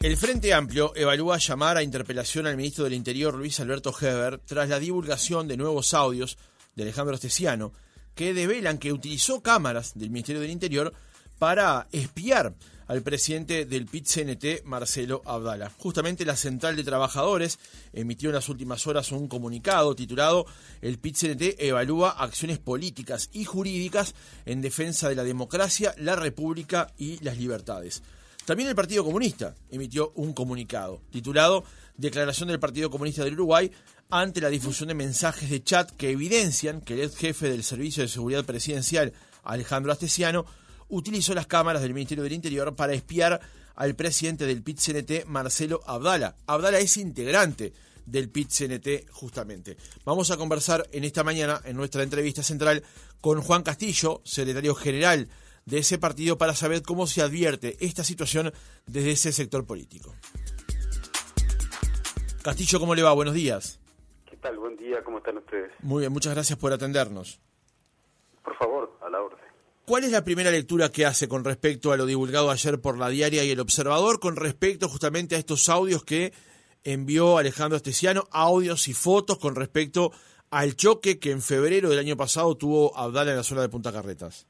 El Frente Amplio evalúa llamar a interpelación al ministro del Interior Luis Alberto Heber tras la divulgación de nuevos audios de Alejandro Esteciano que develan que utilizó cámaras del Ministerio del Interior para espiar al presidente del PIT-CNT, Marcelo Abdala. Justamente la Central de Trabajadores emitió en las últimas horas un comunicado titulado El PIT-CNT evalúa acciones políticas y jurídicas en defensa de la democracia, la república y las libertades. También el Partido Comunista emitió un comunicado titulado Declaración del Partido Comunista del Uruguay ante la difusión de mensajes de chat que evidencian que el ex jefe del Servicio de Seguridad Presidencial, Alejandro Astesiano, utilizó las cámaras del Ministerio del Interior para espiar al presidente del PIT-CNT, Marcelo Abdala. Abdala es integrante del PIT-CNT justamente. Vamos a conversar en esta mañana, en nuestra entrevista central, con Juan Castillo, secretario general de ese partido para saber cómo se advierte esta situación desde ese sector político. Castillo, ¿cómo le va? Buenos días. ¿Qué tal? Buen día, ¿cómo están ustedes? Muy bien, muchas gracias por atendernos. Por favor, a la orden. ¿Cuál es la primera lectura que hace con respecto a lo divulgado ayer por la diaria y el observador, con respecto justamente a estos audios que envió Alejandro Esteciano, audios y fotos con respecto al choque que en febrero del año pasado tuvo Abdala en la zona de Punta Carretas?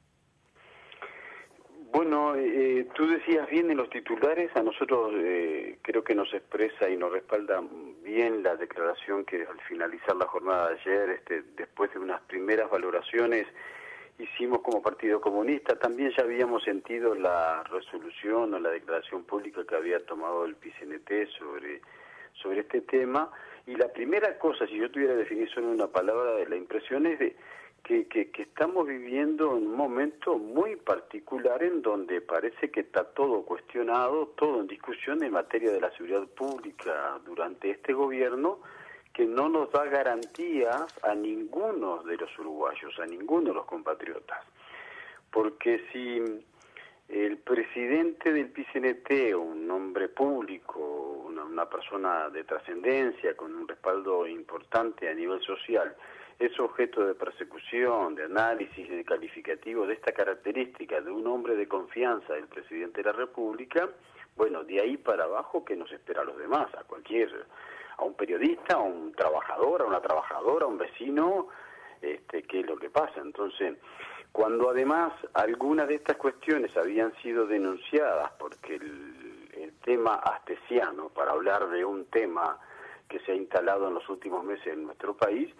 Bueno, eh, tú decías bien en los titulares, a nosotros eh, creo que nos expresa y nos respalda bien la declaración que al finalizar la jornada de ayer, este, después de unas primeras valoraciones, hicimos como Partido Comunista. También ya habíamos sentido la resolución o la declaración pública que había tomado el PCNT sobre, sobre este tema. Y la primera cosa, si yo tuviera que definir solo una palabra, de la impresión es de que, estamos viviendo un momento muy particular en donde parece que está todo cuestionado, todo en discusión en materia de la seguridad pública durante este gobierno, que no nos da garantías a ninguno de los uruguayos, a ninguno de los compatriotas. Porque si el presidente del PCNT, un hombre público, una, una persona de trascendencia, con un respaldo importante a nivel social, es objeto de persecución, de análisis, de calificativo de esta característica de un hombre de confianza del presidente de la República, bueno, de ahí para abajo, ¿qué nos espera a los demás? A cualquier, a un periodista, a un trabajador, a una trabajadora, a un vecino, este, ¿qué es lo que pasa? Entonces, cuando además algunas de estas cuestiones habían sido denunciadas porque el, el tema astesiano, para hablar de un tema que se ha instalado en los últimos meses en nuestro país,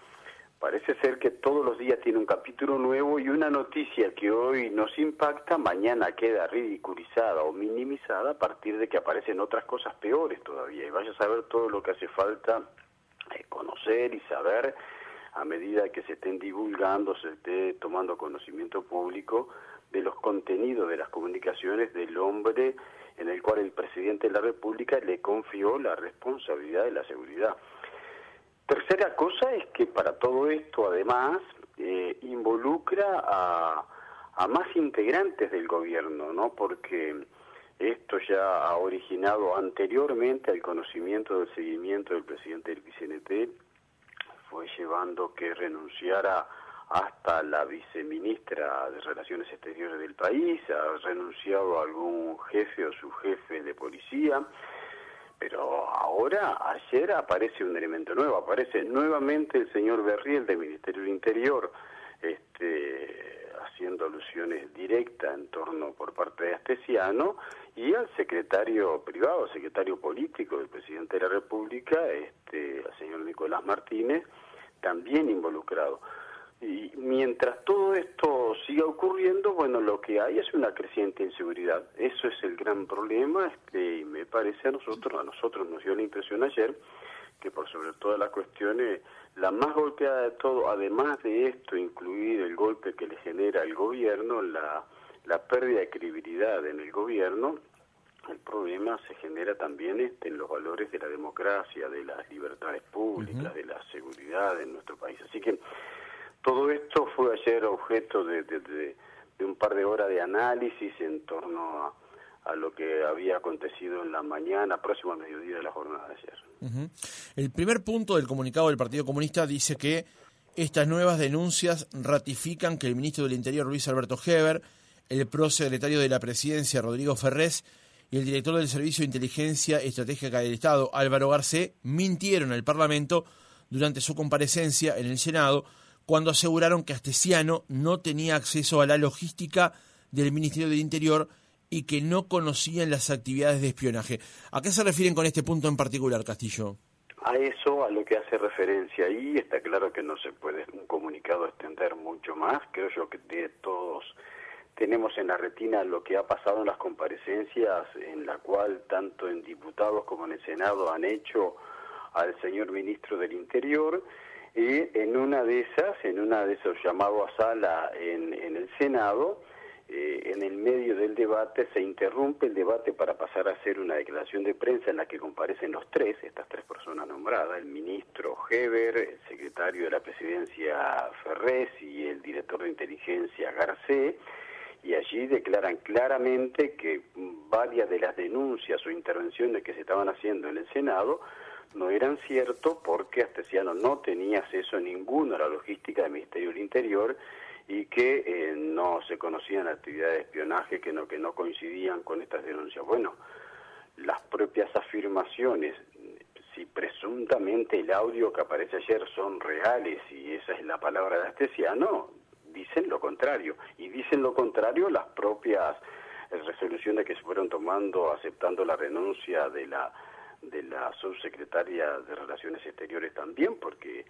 Parece ser que todos los días tiene un capítulo nuevo y una noticia que hoy nos impacta, mañana queda ridiculizada o minimizada a partir de que aparecen otras cosas peores todavía. Y vaya a saber todo lo que hace falta eh, conocer y saber a medida que se estén divulgando, se esté tomando conocimiento público de los contenidos de las comunicaciones del hombre en el cual el presidente de la República le confió la responsabilidad de la seguridad. Tercera cosa es que para todo esto, además, eh, involucra a, a, más integrantes del gobierno, ¿no? Porque esto ya ha originado anteriormente al conocimiento del seguimiento del presidente del PCNT, fue llevando que renunciara hasta la viceministra de Relaciones Exteriores del país, ha renunciado algún jefe o subjefe de policía, pero ahora, ayer aparece un elemento nuevo, aparece nuevamente el señor Berriel del Ministerio del Interior, este, haciendo alusiones directas en torno por parte de Astesiano y al secretario privado, secretario político del presidente de la República, este, al señor Nicolás Martínez, también involucrado. Y mientras todo esto siga ocurriendo, bueno, lo que hay es una creciente inseguridad. Eso es el gran problema, este, me parece a nosotros, a nosotros nos dio la impresión ayer, que por sobre todas las cuestiones, la más golpeada de todo, además de esto, incluir el golpe que le genera el gobierno, la, la pérdida de credibilidad en el gobierno, el problema se genera también este, en los valores de la democracia, de las libertades públicas, de la seguridad en nuestro país. Así que todo esto fue ayer objeto de, un par de horas de análisis en torno a, lo que había acontecido en la mañana, próximo al mediodía de la jornada de ayer. El primer punto del comunicado del Partido Comunista dice que estas nuevas denuncias ratifican que el ministro del Interior, Luis Alberto Heber, el prosecretario de la Presidencia, Rodrigo Ferrés, y el director del Servicio de Inteligencia Estratégica del Estado, Álvaro Garcé, mintieron al Parlamento durante su comparecencia en el Senado cuando aseguraron que Astesiano no tenía acceso a la logística del Ministerio del Interior y que no conocían las actividades de espionaje. ¿A qué se refieren con este punto en particular, Castillo? A eso, a lo que hace referencia ahí, está claro que no se puede un comunicado extender mucho más. Creo yo que de todos tenemos en la retina lo que ha pasado en las comparecencias, en la cual tanto en diputados como en el Senado han hecho al señor ministro del Interior. Y en una de esas, en una de esos llamados a sala en, en el Senado, eh, en el medio del debate se interrumpe el debate para pasar a hacer una declaración de prensa en la que comparecen los tres, estas tres personas nombradas, el ministro Heber, el secretario de la presidencia Ferrés y el director de inteligencia Garcé, y allí declaran claramente que varias de las denuncias o intervenciones que se estaban haciendo en el Senado no eran ciertas porque Astesiano no tenía acceso a ninguna a la logística del Ministerio del Interior y que eh, no se conocían actividades de espionaje que no, que no coincidían con estas denuncias. Bueno, las propias afirmaciones, si presuntamente el audio que aparece ayer son reales y esa es la palabra de Astesiano, dicen lo contrario. Y dicen lo contrario las propias eh, resoluciones que se fueron tomando aceptando la renuncia de la de la subsecretaria de Relaciones Exteriores también, porque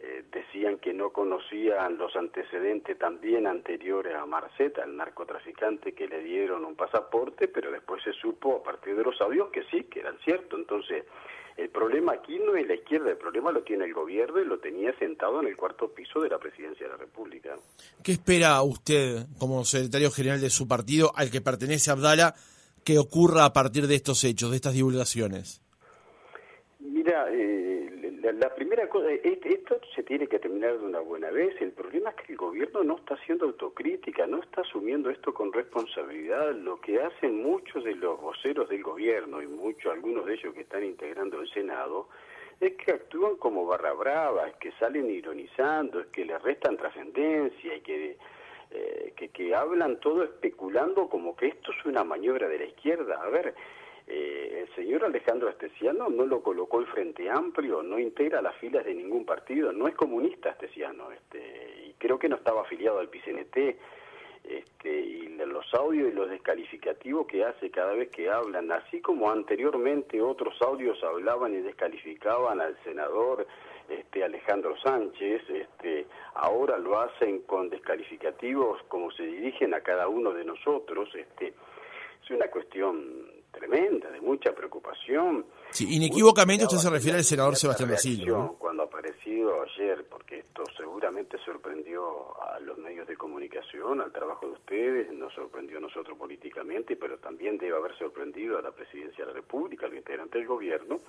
eh, decían que no conocían los antecedentes también anteriores a Marceta, el narcotraficante que le dieron un pasaporte, pero después se supo a partir de los audios que sí, que eran ciertos. Entonces, el problema aquí no es la izquierda, el problema lo tiene el gobierno y lo tenía sentado en el cuarto piso de la presidencia de la República. ¿Qué espera usted como secretario general de su partido al que pertenece Abdala que ocurra a partir de estos hechos, de estas divulgaciones? Mira, eh, la, primera cosa, esto se tiene que terminar de una buena vez. El problema es que el gobierno no está haciendo autocrítica, no está asumiendo esto con responsabilidad. Lo que hacen muchos de los voceros del gobierno y muchos, algunos de ellos que están integrando el Senado, es que actúan como barra brava, es que salen ironizando, es que le restan trascendencia y que, eh, que, que hablan todo especulando como que esto es una maniobra de la izquierda. A ver, eh, el señor Alejandro Astesiano no lo colocó el Frente Amplio, no integra las filas de ningún partido, no es comunista Astesiano, este, y creo que no estaba afiliado al PCNT, este, y los audios y los descalificativos que hace cada vez que hablan, así como anteriormente otros audios hablaban y descalificaban al senador este, Alejandro Sánchez, este, ahora lo hacen con descalificativos como se dirigen a cada uno de nosotros, este, es una cuestión tremenda, de mucha preocupación. Sí, inequívocamente usted se refiere al senador Sebastián Basilio. Cuando ha aparecido ayer, porque esto seguramente sorprendió a los medios de comunicación, al trabajo de ustedes, nos sorprendió a nosotros políticamente, pero también debe haber sorprendido a la presidencia de la República, al integrante del gobierno.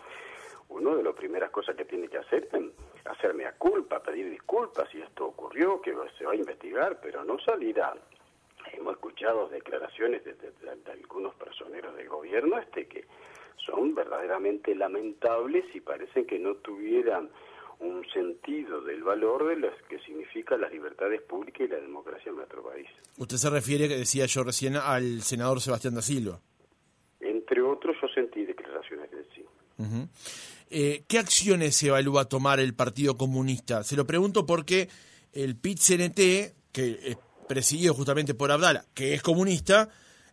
Una de las primeras cosas que tiene que hacer es hacerme a culpa, pedir disculpas si esto ocurrió, que se va a investigar, pero no salir a hemos escuchado declaraciones de, algunos personeros del gobierno este que son verdaderamente lamentables y parecen que no tuvieran un sentido del valor de lo que significa las libertades públicas y la democracia en nuestro país. Usted se refiere, que decía yo recién, al senador Sebastián da Silva. Entre otros, yo sentí declaraciones de sí. Eh, ¿Qué acciones evalúa tomar el Partido Comunista? Se lo pregunto porque el PIT-CNT, que presidido justamente por Abdala, que es comunista,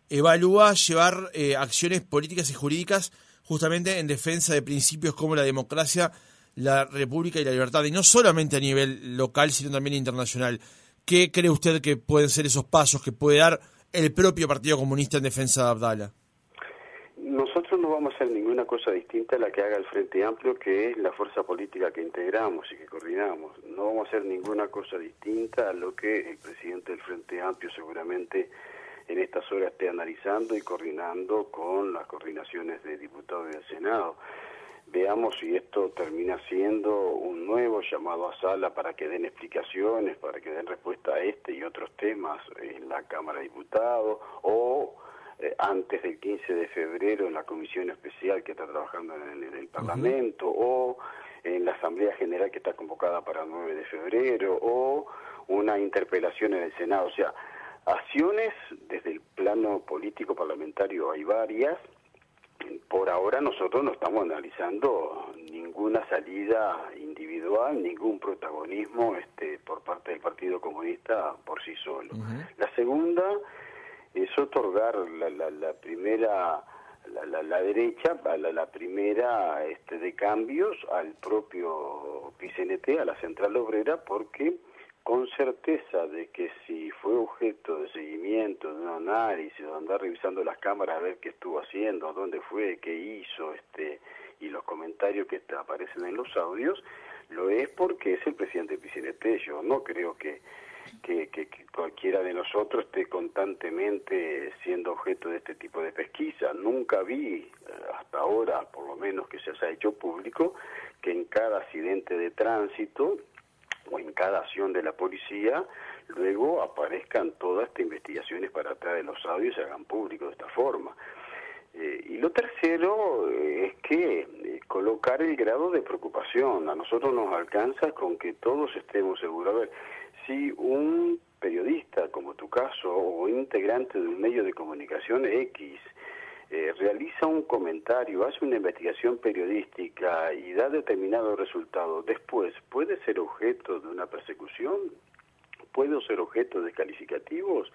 evalúa llevar eh, acciones políticas y jurídicas justamente en defensa de principios como la democracia, la república y la libertad, y no solamente a nivel local, sino también internacional. ¿Qué cree usted que pueden ser esos pasos que puede dar el propio Partido Comunista en defensa de Abdala? No vamos a hacer ninguna cosa distinta a la que haga el Frente Amplio, que es la fuerza política que integramos y que coordinamos. No vamos a hacer ninguna cosa distinta a lo que el presidente del Frente Amplio seguramente en estas horas esté analizando y coordinando con las coordinaciones de diputados del Senado. Veamos si esto termina siendo un nuevo llamado a sala para que den explicaciones, para que den respuesta a este y otros temas en la Cámara de Diputados o eh, antes del 15 de febrero en la comisión especial que está trabajando en el, Parlamento o en la Asamblea General que está convocada para el 9 de febrero o una interpelación en el Senado. O sea, acciones desde el plano político parlamentario hay varias por ahora nosotros no estamos analizando ninguna salida individual, ningún protagonismo este, por parte del Partido Comunista por sí solo. La segunda es otorgar la, la, la primera la, la, derecha, la, primera este, de cambios al propio PCNT, a la Central Obrera, porque con certeza de que si fue objeto de seguimiento, de un análisis, de andar revisando las cámaras a ver qué estuvo haciendo, dónde fue, qué hizo, este, y los comentarios que aparecen en los audios, lo es porque es el presidente PCNT. Yo no creo que, que, que, cualquiera de nosotros esté constantemente siendo objeto de este tipo de pesquisa. Nunca vi, eh, hasta ahora, por lo menos que se haya hecho público, que en cada accidente de tránsito o en cada acción de la policía, luego aparezcan todas estas investigaciones para atrás de los audios y se hagan públicos de esta forma. Eh, y lo tercero eh, es que eh, colocar el grado de preocupación. A nosotros nos alcanza con que todos estemos seguros. A ver, si un periodista, como tu caso, o integrante de un medio de comunicación X, eh, realiza un comentario, hace una investigación periodística y da determinado resultado, después puede ser objeto de una persecución, puede ser objeto de calificativos,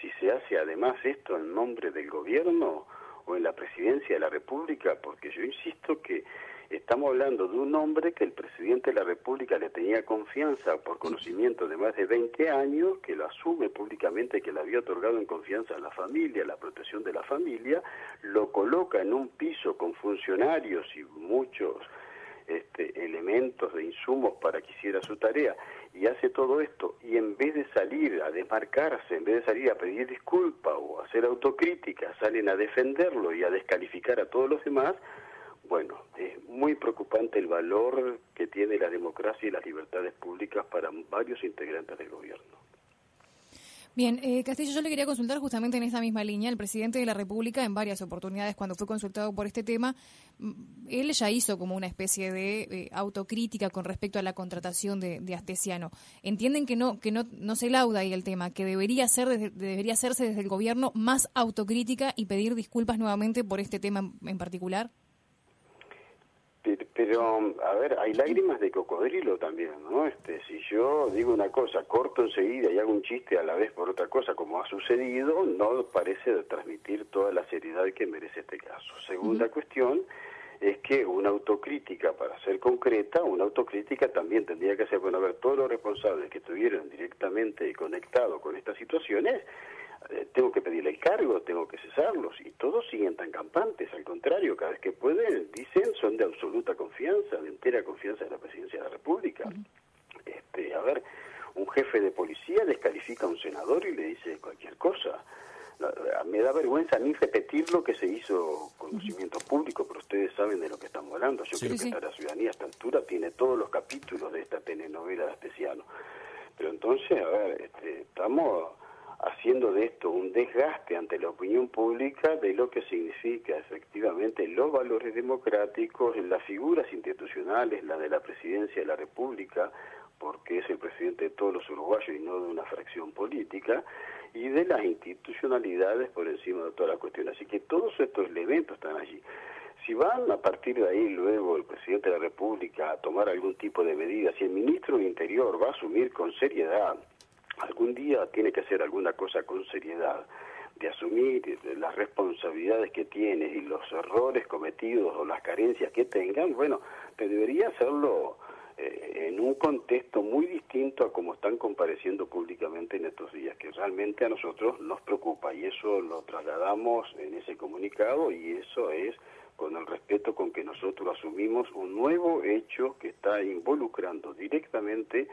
si se hace además esto en nombre del gobierno o en la presidencia de la República, porque yo insisto que Estamos hablando de un hombre que el presidente de la República le tenía confianza por conocimiento de más de 20 años, que lo asume públicamente, que le había otorgado en confianza a la familia, la protección de la familia, lo coloca en un piso con funcionarios y muchos este, elementos de insumos para que hiciera su tarea y hace todo esto y en vez de salir a desmarcarse, en vez de salir a pedir disculpa o a hacer autocrítica, salen a defenderlo y a descalificar a todos los demás, bueno, es muy preocupante el valor que tiene la democracia y las libertades públicas para varios integrantes del gobierno. Bien, eh, Castillo, yo le quería consultar justamente en esta misma línea. El presidente de la República, en varias oportunidades, cuando fue consultado por este tema, mm, él ya hizo como una especie de eh, autocrítica con respecto a la contratación de, Astesiano. ¿Entienden que no que no, no se lauda ahí el tema, que debería, ser debería hacerse desde el gobierno más autocrítica y pedir disculpas nuevamente por este tema en particular? Pero, a ver, hay lágrimas de cocodrilo también, ¿no? Este, si yo digo una cosa, corto enseguida y hago un chiste a la vez por otra cosa, como ha sucedido, no parece transmitir toda la seriedad que merece este caso. Segunda cuestión es que una autocrítica, para ser concreta, una autocrítica también tendría que ser, bueno, a ver, todos los responsables que estuvieron directamente conectados con estas situaciones, tengo que pedirle el cargo, tengo que cesarlos, y todos siguen tan campantes, al contrario, cada vez que pueden, dicen, son de absoluta confianza, de entera confianza en la presidencia de la República. este, a ver, un jefe de policía descalifica a un senador y le dice cualquier cosa. Me da vergüenza ni repetir lo que se hizo conocimiento público, pero ustedes saben de lo que estamos hablando. Yo creo que la ciudadanía a esta altura tiene todos los capítulos de esta telenovela de Astesiano. Pero entonces, a ver, este, estamos haciendo de esto un desgaste ante la opinión pública de lo que significa efectivamente los valores democráticos, las figuras institucionales, la de la presidencia de la República, porque es el presidente de todos los uruguayos y no de una fracción política, y de las institucionalidades por encima de toda la cuestión. Así que todos estos elementos están allí. Si van a partir de ahí luego el presidente de la República a tomar algún tipo de medidas, si el ministro del Interior va a asumir con seriedad algún día tiene que hacer alguna cosa con seriedad, de asumir las responsabilidades que tiene y los errores cometidos o las carencias que tengan, bueno, pero debería hacerlo eh, en un contexto muy distinto a como están compareciendo públicamente en estos días, que realmente a nosotros nos preocupa y eso lo trasladamos en ese comunicado y eso es con el respeto con que nosotros asumimos un nuevo hecho que está involucrando directamente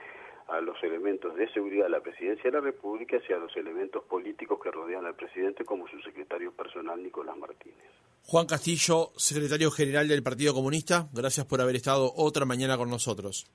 a los elementos de seguridad de la presidencia de la República y a los elementos políticos que rodean al presidente, como su secretario personal Nicolás Martínez. Juan Castillo, secretario general del Partido Comunista, gracias por haber estado otra mañana con nosotros.